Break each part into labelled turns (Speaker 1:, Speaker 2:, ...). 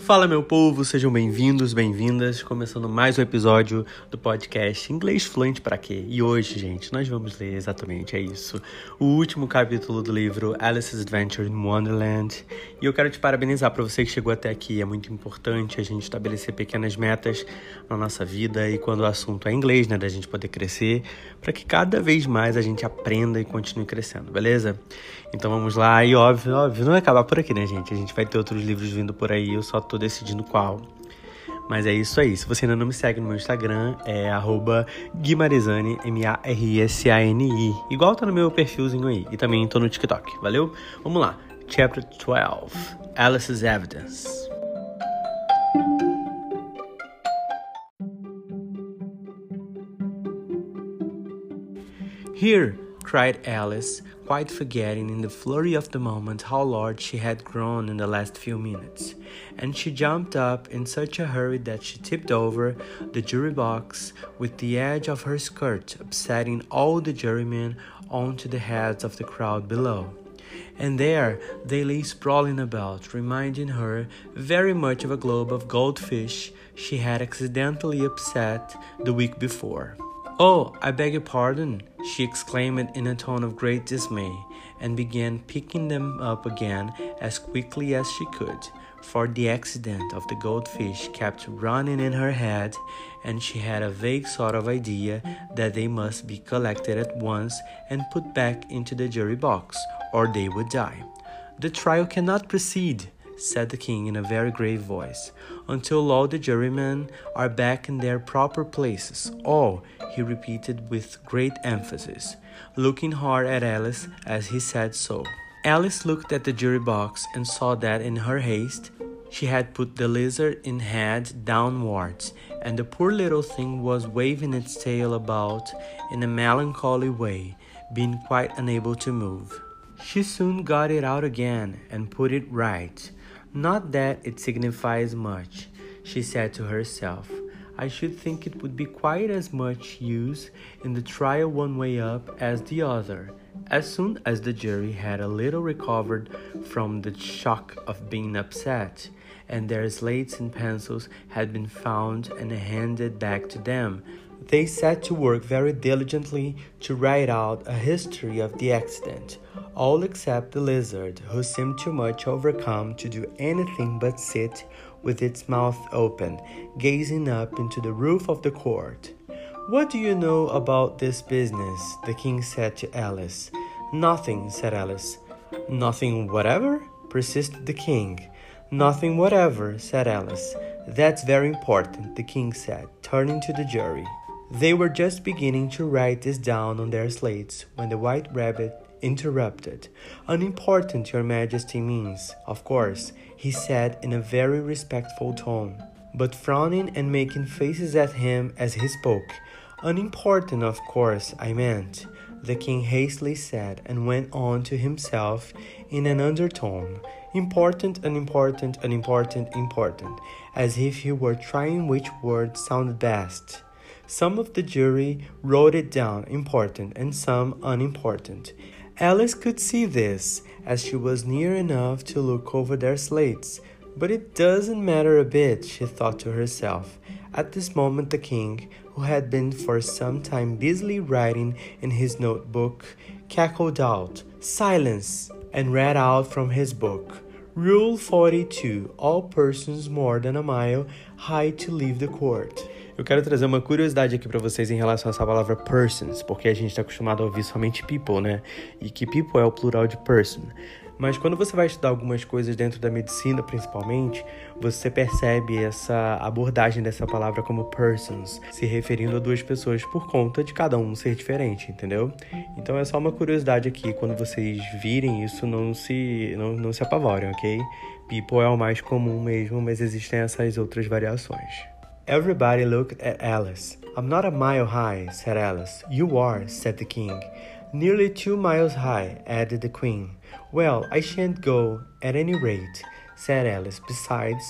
Speaker 1: Fala, meu povo, sejam bem-vindos, bem-vindas. Começando mais um episódio do podcast Inglês Fluente para quê? E hoje, gente, nós vamos ler exatamente é isso. O último capítulo do livro Alice's Adventure in Wonderland. E eu quero te parabenizar para você que chegou até aqui. É muito importante a gente estabelecer pequenas metas na nossa vida e quando o assunto é inglês, né, da gente poder crescer, para que cada vez mais a gente aprenda e continue crescendo, beleza? Então vamos lá. E óbvio, óbvio, não vai acabar por aqui, né, gente? A gente vai ter outros livros vindo por aí. Eu só tô decidindo qual. Mas é isso aí. Se você ainda não me segue no meu Instagram, é Guimarizani, M-A-R-I-S-A-N-I. Igual tá no meu perfilzinho aí. E também tô no TikTok. Valeu? Vamos lá. Chapter 12 Alice's Evidence. Here, cried Alice, quite forgetting in the flurry of the moment how large she had grown in the last few minutes. And she jumped up in such a hurry that she tipped over the jury box with the edge of her skirt, upsetting all the jurymen onto the heads of the crowd below. And there they lay sprawling about, reminding her very much of a globe of goldfish she had accidentally upset the week before. Oh, I beg your pardon, she exclaimed in a tone of great dismay, and began picking them up again as quickly as she could, for the accident of the goldfish kept running in her head, and she had a vague sort of idea that they must be collected at once and put back into the jury box, or they would die. The trial cannot proceed, said the king in a very grave voice, until all the jurymen are back in their proper places. All, he repeated with great emphasis, looking hard at Alice as he said so. Alice looked at the jury box and saw that in her haste she had put the lizard in head downwards, and the poor little thing was waving its tail about in a melancholy way, being quite unable to move. She soon got it out again and put it right. Not that it signifies much, she said to herself. I should think it would be quite as much use in the trial one way up as the other. As soon as the jury had a little recovered from the shock of being upset, and their slates and pencils had been found and handed back to them, they set to work very diligently to write out a history of the accident, all except the lizard, who seemed too much overcome to do anything but sit with its mouth open, gazing up into the roof of the court. What do you know about this business? the king said to Alice. Nothing, said Alice. Nothing whatever? persisted the king. Nothing whatever, said Alice. That's very important, the king said, turning to the jury. They were just beginning to write this down on their slates when the white rabbit interrupted. Unimportant, Your Majesty means, of course, he said in a very respectful tone, but frowning and making faces at him as he spoke. Unimportant, of course, I meant, the king hastily said, and went on to himself in an undertone. Important, unimportant, unimportant, important, as if he were trying which word sounded best. Some of the jury wrote it down important and some unimportant. Alice could see this, as she was near enough to look over their slates. But it doesn't matter a bit, she thought to herself. At this moment, the king, who had been for some time busily writing in his notebook, cackled out, Silence! and read out from his book. Rule 42 All persons more than a mile high to leave the court. Eu quero trazer uma curiosidade aqui para vocês em relação a essa palavra persons, porque a gente está acostumado a ouvir somente people, né? E que people é o plural de person. Mas quando você vai estudar algumas coisas dentro da medicina, principalmente, você percebe essa abordagem dessa palavra como persons, se referindo a duas pessoas por conta de cada um ser diferente, entendeu? Então é só uma curiosidade aqui, quando vocês virem isso, não se, não, não se apavorem, ok? People é o mais comum mesmo, mas existem essas outras variações. Everybody looked at Alice. I'm not a mile high, said Alice. You are, said the king. Nearly two miles high, added the queen. Well, I shan't go, at any rate, said Alice. Besides,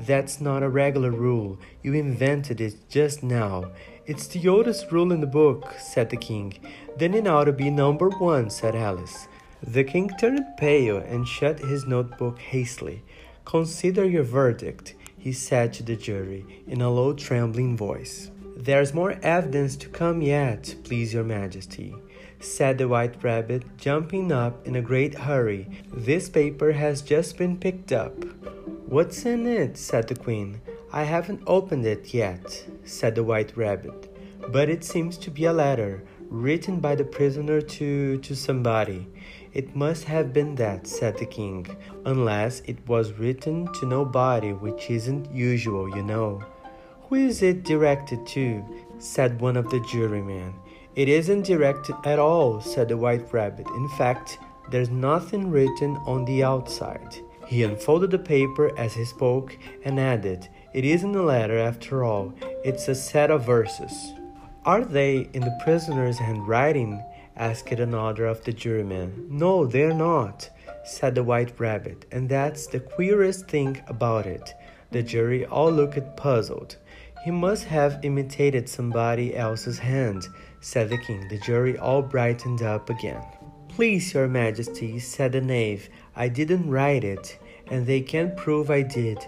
Speaker 1: that's not a regular rule. You invented it just now. It's the oldest rule in the book, said the king. Then it ought to be number one, said Alice. The king turned pale and shut his notebook hastily. Consider your verdict, he said to the jury in a low, trembling voice. There's more evidence to come yet, please your majesty, said the white rabbit, jumping up in a great hurry. This paper has just been picked up. What's in it? said the queen. I haven't opened it yet, said the white rabbit, but it seems to be a letter written by the prisoner to, to somebody. It must have been that, said the king, unless it was written to nobody, which isn't usual, you know. Who is it directed to? said one of the jurymen. It isn't directed at all, said the white rabbit. In fact, there's nothing written on the outside. He unfolded the paper as he spoke and added, It isn't a letter after all, it's a set of verses. Are they in the prisoner's handwriting? Asked another of the jurymen. No, they're not, said the white rabbit, and that's the queerest thing about it. The jury all looked puzzled. He must have imitated somebody else's hand, said the king. The jury all brightened up again. Please, your majesty, said the knave, I didn't write it, and they can't prove I did.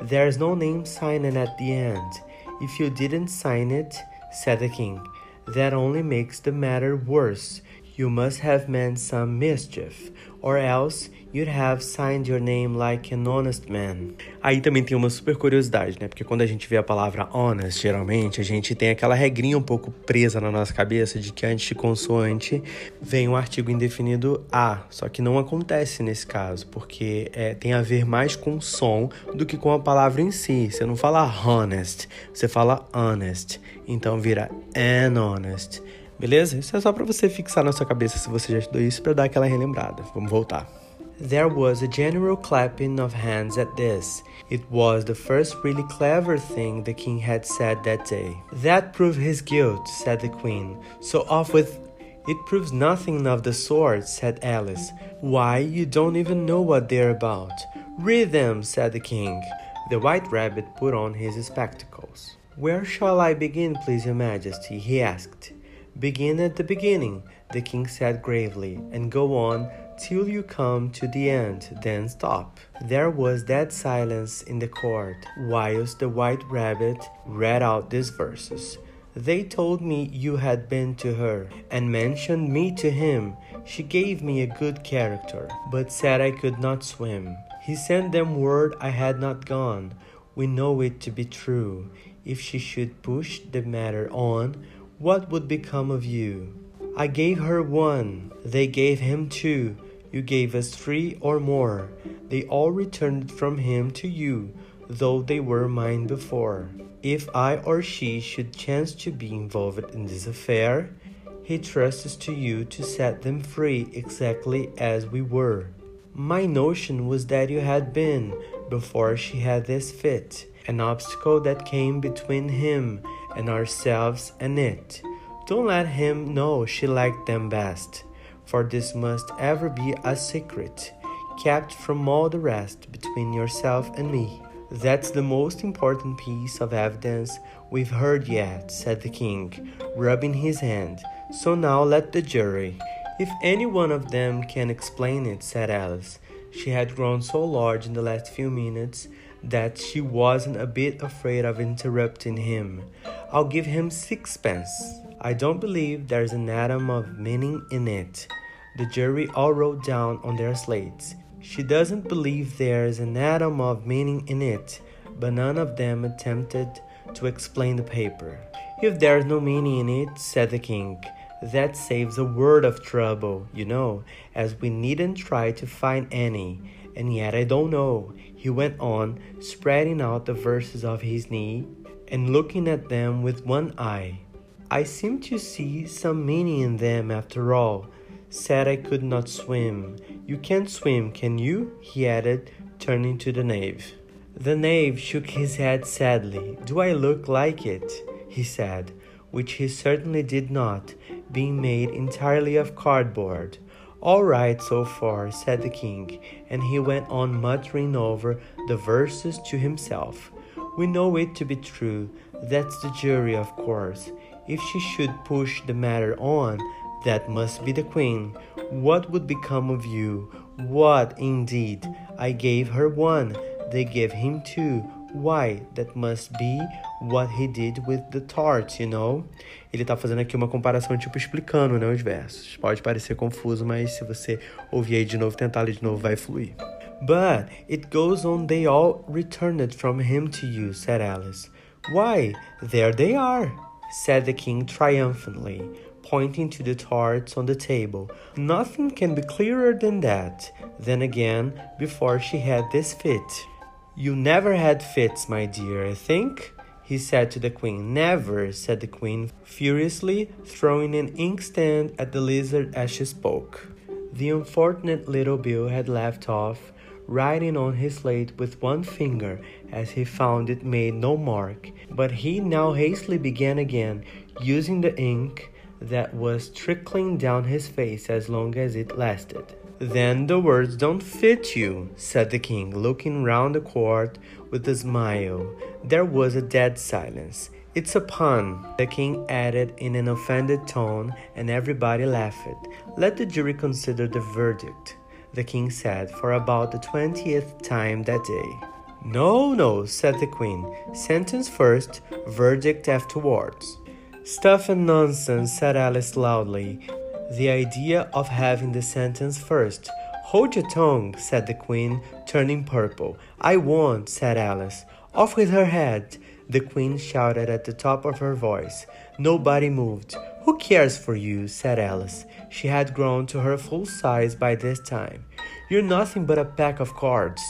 Speaker 1: There's no name signed at the end. If you didn't sign it, said the king, that only makes the matter worse. You must have meant some mischief, or else you'd have signed your name like an honest man. Aí também tem uma super curiosidade, né? Porque quando a gente vê a palavra honest, geralmente a gente tem aquela regrinha um pouco presa na nossa cabeça de que antes de consoante vem um artigo indefinido a. Só que não acontece nesse caso, porque é, tem a ver mais com o som do que com a palavra em si. Você não fala honest, você fala honest. Então vira an honest. Beleza? Isso é só para você fixar na sua cabeça se você já estudou isso para dar aquela relembrada. Vamos voltar. There was a general clapping of hands at this. It was the first really clever thing the king had said that day. That proved his guilt, said the queen. So off with it proves nothing of the sort, said Alice. Why, you don't even know what they're about. Read them, said the king. The white rabbit put on his spectacles. Where shall I begin, please, your majesty? he asked. Begin at the beginning, the king said gravely, and go on till you come to the end, then stop. There was dead silence in the court whilst the white rabbit read out these verses. They told me you had been to her, and mentioned me to him. She gave me a good character, but said I could not swim. He sent them word I had not gone. We know it to be true. If she should push the matter on, what would become of you? I gave her one, they gave him two, you gave us three or more. They all returned from him to you, though they were mine before. If I or she should chance to be involved in this affair, he trusts to you to set them free exactly as we were. My notion was that you had been, before she had this fit, an obstacle that came between him and ourselves and it. Don't let him know she liked them best, for this must ever be a secret, kept from all the rest between yourself and me. That's the most important piece of evidence we've heard yet, said the king, rubbing his hand. So now let the jury. If any one of them can explain it, said Alice. She had grown so large in the last few minutes that she wasn't a bit afraid of interrupting him. I'll give him sixpence. I don't believe there's an atom of meaning in it. The jury all wrote down on their slates. She doesn't believe there's an atom of meaning in it, but none of them attempted to explain the paper. If there's no meaning in it, said the king, that saves a world of trouble, you know, as we needn't try to find any. And yet I don't know he went on, spreading out the verses of his knee and looking at them with one eye. I seem to see some meaning in them after all. Said I could not swim. You can't swim, can you? he added, turning to the knave. The knave shook his head sadly. Do I look like it? he said, which he certainly did not, being made entirely of cardboard. All right so far, said the king, and he went on muttering over the verses to himself. We know it to be true. That's the jury, of course. If she should push the matter on, that must be the queen. What would become of you? What, indeed? I gave her one. they gave him two. Why? That must be what he did with the tart, you know? Ele tá fazendo aqui uma comparação, tipo, explicando, né, os versos. Pode parecer confuso, mas se você ouvir aí de novo, tentar ler de novo, vai fluir. But it goes on, they all returned from him to you, said Alice. Why, there they are, said the king triumphantly, pointing to the tarts on the table. Nothing can be clearer than that. Then again, before she had this fit. You never had fits, my dear, I think? He said to the queen. Never, said the queen, furiously, throwing an inkstand at the lizard as she spoke. The unfortunate little Bill had left off writing on his slate with one finger, as he found it made no mark, but he now hastily began again, using the ink that was trickling down his face as long as it lasted. Then the words don't fit you, said the king, looking round the court with a smile. There was a dead silence. It's a pun, the king added in an offended tone, and everybody laughed. Let the jury consider the verdict the king said for about the twentieth time that day. No, no, said the queen. Sentence first, verdict afterwards. Stuff and nonsense, said Alice loudly. The idea of having the sentence first. Hold your tongue, said the queen, turning purple. I won't, said Alice. Off with her head, the queen shouted at the top of her voice. Nobody moved. Who cares for you? said Alice. She had grown to her full size by this time. You're nothing but a pack of cards.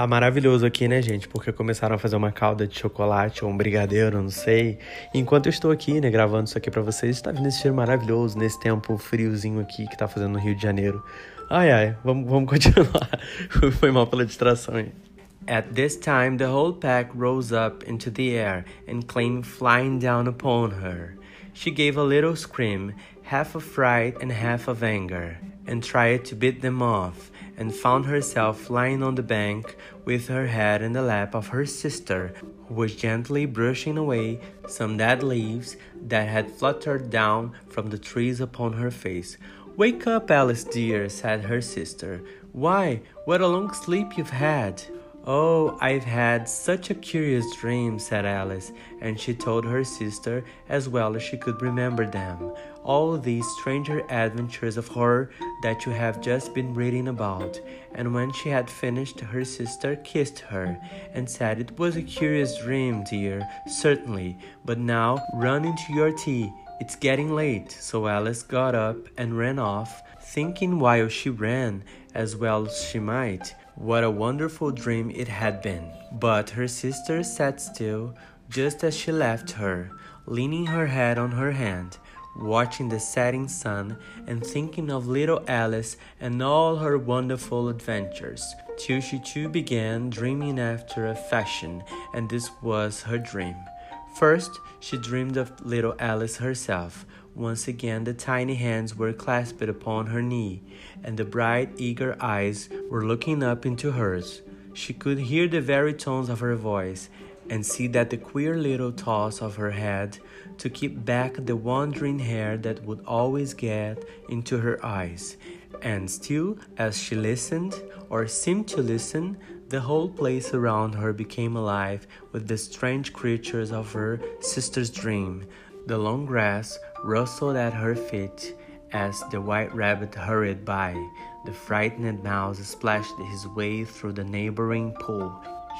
Speaker 1: Tá maravilhoso aqui, né, gente? Porque começaram a fazer uma calda de chocolate ou um brigadeiro, não sei. enquanto eu estou aqui, né, gravando isso aqui para vocês, está vindo esse cheiro maravilhoso nesse tempo friozinho aqui que tá fazendo no Rio de Janeiro. Ai, ai, vamos, vamos continuar. Foi mal pela distração aí. At this time, the whole pack rose up into the air and came flying down upon her. She gave a little scream, half of fright and half of anger, and tried to beat them off, and found herself lying on the bank with her head in the lap of her sister, who was gently brushing away some dead leaves that had fluttered down from the trees upon her face. Wake up, Alice dear, said her sister. Why, what a long sleep you've had! Oh, I've had such a curious dream, said Alice, and she told her sister as well as she could remember them. All these stranger adventures of her that you have just been reading about. And when she had finished, her sister kissed her and said it was a curious dream, dear, certainly, but now run into your tea. It's getting late. So Alice got up and ran off, thinking while she ran, as well as she might what a wonderful dream it had been. But her sister sat still just as she left her, leaning her head on her hand, watching the setting sun and thinking of little Alice and all her wonderful adventures, till she too began dreaming after a fashion, and this was her dream. First, she dreamed of little Alice herself, once again, the tiny hands were clasped upon her knee, and the bright, eager eyes were looking up into hers. She could hear the very tones of her voice and see that the queer little toss of her head to keep back the wandering hair that would always get into her eyes. And still, as she listened, or seemed to listen, the whole place around her became alive with the strange creatures of her sister's dream. The long grass rustled at her feet as the white rabbit hurried by. The frightened mouse splashed his way through the neighboring pool.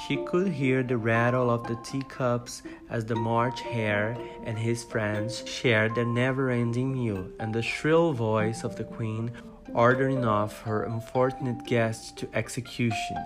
Speaker 1: She could hear the rattle of the teacups as the March Hare and his friends shared their never ending meal, and the shrill voice of the Queen ordering off her unfortunate guests to execution.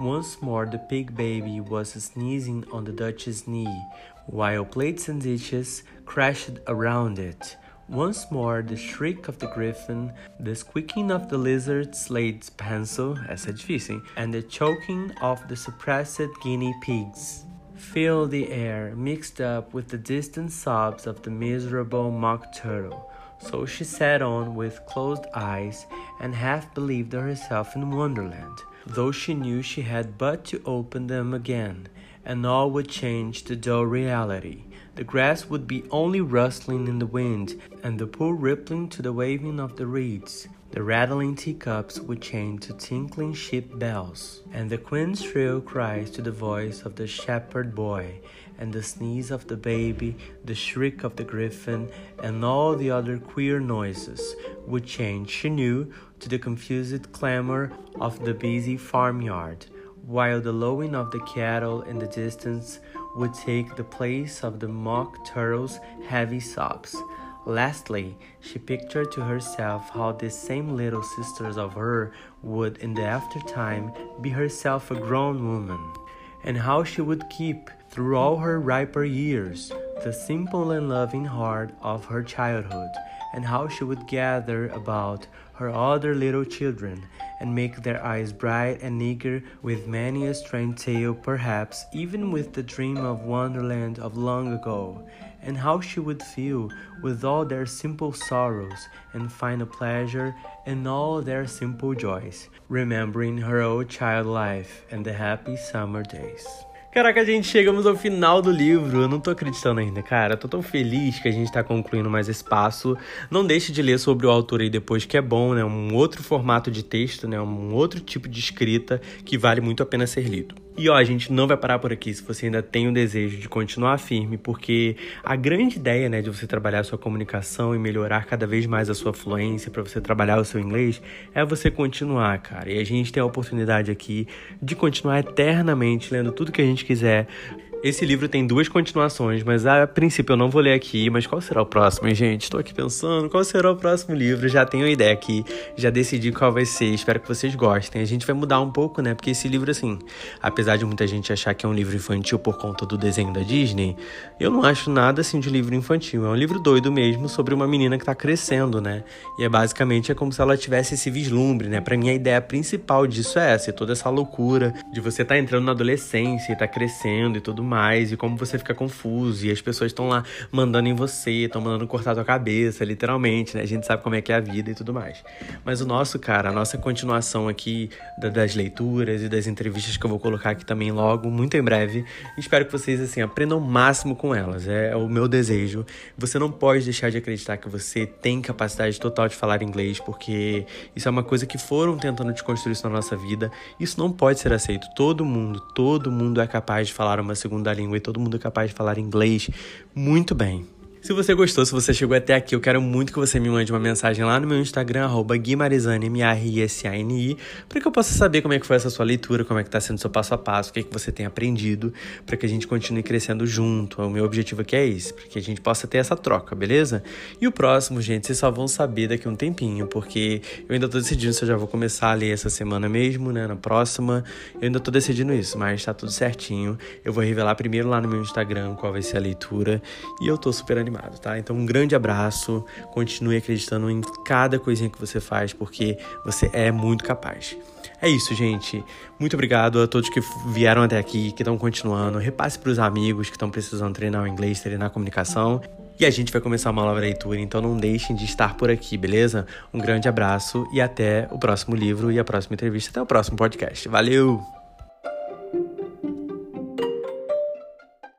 Speaker 1: Once more, the pig baby was sneezing on the Duchess's knee, while plates and dishes crashed around it. Once more, the shriek of the Gryphon, the squeaking of the lizard's laid pencil, essa é difícil, and the choking of the suppressed guinea pigs filled the air, mixed up with the distant sobs of the miserable mock turtle. So she sat on with closed eyes and half believed herself in Wonderland, though she knew she had but to open them again, and all would change to dull reality. The grass would be only rustling in the wind, and the pool rippling to the waving of the reeds. The rattling teacups would change to tinkling sheep bells, and the queen's shrill cries to the voice of the shepherd boy, and the sneeze of the baby, the shriek of the Gryphon, and all the other queer noises would change, she knew, to the confused clamor of the busy farmyard, while the lowing of the cattle in the distance would take the place of the mock turtle's heavy sobs. Lastly, she pictured to herself how these same little sisters of her would, in the aftertime, be herself a grown woman, and how she would keep, through all her riper years, the simple and loving heart of her childhood, and how she would gather about her other little children and make their eyes bright and eager with many a strange tale, perhaps even with the dream of Wonderland of long ago, and how she would feel with all their simple sorrows and find a pleasure in all their simple joys, remembering her old child life and the happy summer days. Caraca, gente, chegamos ao final do livro. Eu não tô acreditando ainda, cara. Eu tô tão feliz que a gente tá concluindo mais espaço. Não deixe de ler sobre o autor aí depois, que é bom, né? Um outro formato de texto, né? Um outro tipo de escrita que vale muito a pena ser lido. E ó, a gente não vai parar por aqui se você ainda tem o desejo de continuar firme, porque a grande ideia, né, de você trabalhar a sua comunicação e melhorar cada vez mais a sua fluência para você trabalhar o seu inglês é você continuar, cara. E a gente tem a oportunidade aqui de continuar eternamente lendo tudo que a gente quiser esse livro tem duas continuações, mas a princípio eu não vou ler aqui. Mas qual será o próximo, gente? Estou aqui pensando, qual será o próximo livro? Já tenho a ideia aqui, já decidi qual vai ser. Espero que vocês gostem. A gente vai mudar um pouco, né? Porque esse livro, assim, apesar de muita gente achar que é um livro infantil por conta do desenho da Disney, eu não acho nada assim de livro infantil. É um livro doido mesmo sobre uma menina que tá crescendo, né? E é basicamente é como se ela tivesse esse vislumbre, né? Pra mim, a ideia principal disso é essa, toda essa loucura de você tá entrando na adolescência e tá crescendo e tudo mais e como você fica confuso e as pessoas estão lá mandando em você, estão mandando cortar tua cabeça, literalmente, né? A gente sabe como é que é a vida e tudo mais. Mas o nosso, cara, a nossa continuação aqui das leituras e das entrevistas que eu vou colocar aqui também logo, muito em breve. Espero que vocês, assim, aprendam o máximo com elas. É o meu desejo. Você não pode deixar de acreditar que você tem capacidade total de falar inglês, porque isso é uma coisa que foram tentando te construir isso na nossa vida. Isso não pode ser aceito. Todo mundo, todo mundo é capaz de falar uma segunda da língua e todo mundo é capaz de falar inglês muito bem. Se você gostou, se você chegou até aqui, eu quero muito que você me mande uma mensagem lá no meu Instagram, arroba Guimarizane, M-A-R-I-S-A-N-I, para que eu possa saber como é que foi essa sua leitura, como é que tá sendo seu passo a passo, o que é que você tem aprendido, para que a gente continue crescendo junto. O meu objetivo aqui é esse, para que a gente possa ter essa troca, beleza? E o próximo, gente, vocês só vão saber daqui um tempinho, porque eu ainda tô decidindo se eu já vou começar a ler essa semana mesmo, né, na próxima. Eu ainda tô decidindo isso, mas tá tudo certinho. Eu vou revelar primeiro lá no meu Instagram qual vai ser a leitura, e eu tô super animado animado, tá? Então, um grande abraço. Continue acreditando em cada coisinha que você faz, porque você é muito capaz. É isso, gente. Muito obrigado a todos que vieram até aqui, que estão continuando. Repasse para os amigos que estão precisando treinar o inglês, treinar a comunicação. E a gente vai começar uma nova leitura, então não deixem de estar por aqui, beleza? Um grande abraço e até o próximo livro e a próxima entrevista. Até o próximo podcast. Valeu!